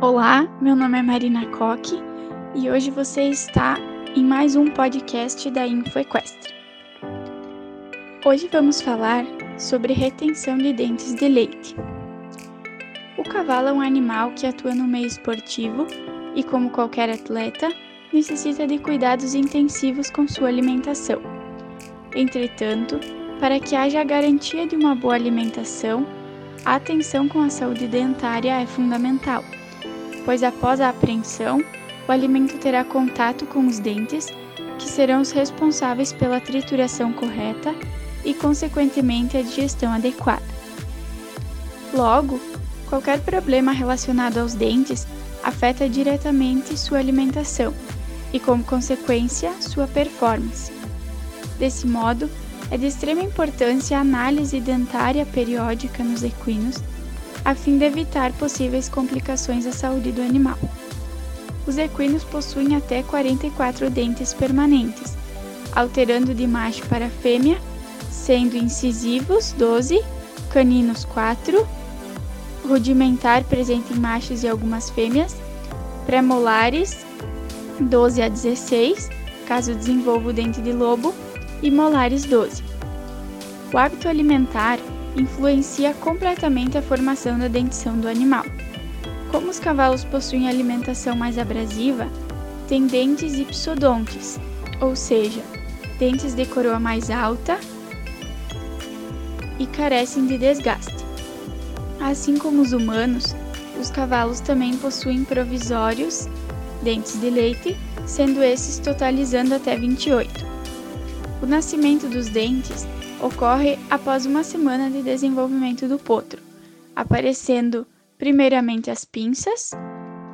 Olá, meu nome é Marina Coque e hoje você está em mais um podcast da InfoEquestre. Hoje vamos falar sobre retenção de dentes de leite. O cavalo é um animal que atua no meio esportivo e, como qualquer atleta, necessita de cuidados intensivos com sua alimentação. Entretanto, para que haja a garantia de uma boa alimentação, a atenção com a saúde dentária é fundamental, pois após a apreensão, o alimento terá contato com os dentes, que serão os responsáveis pela trituração correta e, consequentemente, a digestão adequada. Logo, qualquer problema relacionado aos dentes afeta diretamente sua alimentação e, como consequência, sua performance. Desse modo, é de extrema importância a análise dentária periódica nos equinos, a fim de evitar possíveis complicações à saúde do animal. Os equinos possuem até 44 dentes permanentes, alterando de macho para fêmea, sendo incisivos 12, caninos 4, rudimentar presente em machos e algumas fêmeas, pré-molares 12 a 16, caso desenvolva o dente de lobo, e molares 12. O hábito alimentar influencia completamente a formação da dentição do animal. Como os cavalos possuem alimentação mais abrasiva, têm dentes ipsodontes, ou seja, dentes de coroa mais alta e carecem de desgaste. Assim como os humanos, os cavalos também possuem provisórios dentes de leite, sendo esses totalizando até 28. O nascimento dos dentes ocorre após uma semana de desenvolvimento do potro, aparecendo primeiramente as pinças,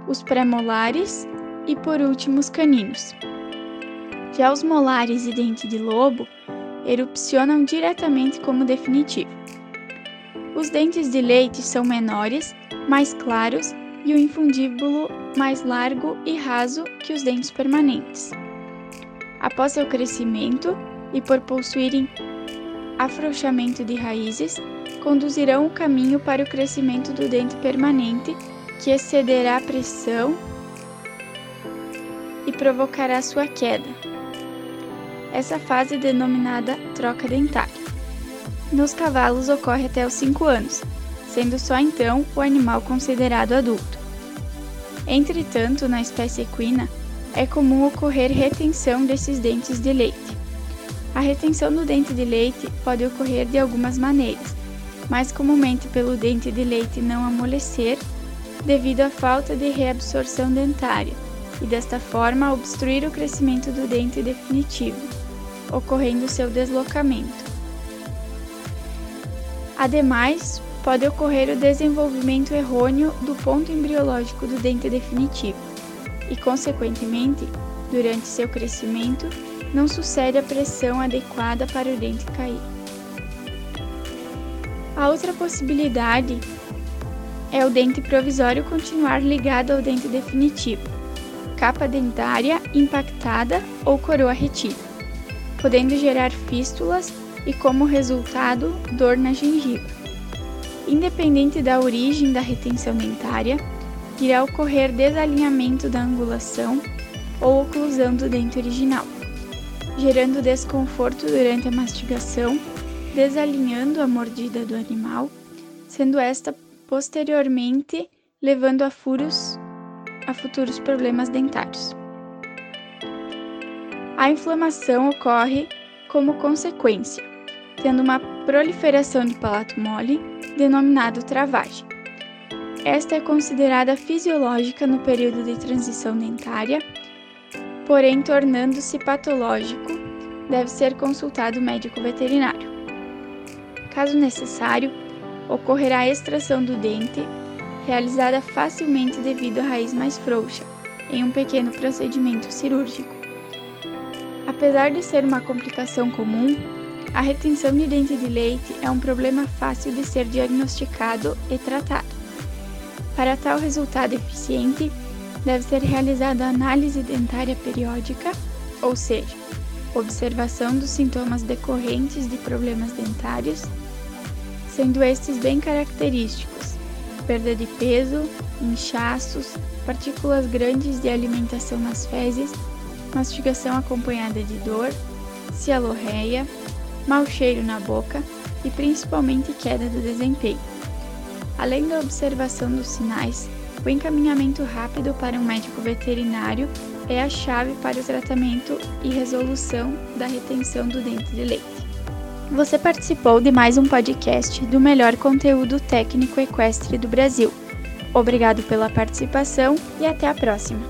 os pré-molares e por último os caninos. Já os molares e dente de lobo erupcionam diretamente como definitivo. Os dentes de leite são menores, mais claros e o infundíbulo mais largo e raso que os dentes permanentes. Após seu crescimento, e por possuírem afrouxamento de raízes, conduzirão o caminho para o crescimento do dente permanente, que excederá a pressão e provocará sua queda. Essa fase é denominada troca dentária. Nos cavalos ocorre até os 5 anos, sendo só então o animal considerado adulto. Entretanto, na espécie equina, é comum ocorrer retenção desses dentes de leite. A retenção do dente de leite pode ocorrer de algumas maneiras, mais comumente pelo dente de leite não amolecer, devido à falta de reabsorção dentária, e desta forma obstruir o crescimento do dente definitivo, ocorrendo seu deslocamento. Ademais, pode ocorrer o desenvolvimento errôneo do ponto embriológico do dente definitivo e, consequentemente, durante seu crescimento, não sucede a pressão adequada para o dente cair. A outra possibilidade é o dente provisório continuar ligado ao dente definitivo, capa dentária impactada ou coroa retida, podendo gerar fístulas e, como resultado, dor na gengiva. Independente da origem da retenção dentária, irá ocorrer desalinhamento da angulação ou oclusão do dente original gerando desconforto durante a mastigação, desalinhando a mordida do animal, sendo esta posteriormente levando a furos a futuros problemas dentários. A inflamação ocorre como consequência, tendo uma proliferação de palato mole, denominado travagem. Esta é considerada fisiológica no período de transição dentária porém tornando-se patológico, deve ser consultado o médico veterinário. Caso necessário, ocorrerá a extração do dente, realizada facilmente devido à raiz mais frouxa, em um pequeno procedimento cirúrgico. Apesar de ser uma complicação comum, a retenção de dente de leite é um problema fácil de ser diagnosticado e tratado. Para tal resultado eficiente, deve ser realizada a análise dentária periódica, ou seja, observação dos sintomas decorrentes de problemas dentários, sendo estes bem característicos: perda de peso, inchaços, partículas grandes de alimentação nas fezes, mastigação acompanhada de dor, cialorreia, mau cheiro na boca e principalmente queda do desempenho. Além da observação dos sinais, o encaminhamento rápido para um médico veterinário é a chave para o tratamento e resolução da retenção do dente de leite. Você participou de mais um podcast do melhor conteúdo técnico equestre do Brasil. Obrigado pela participação e até a próxima!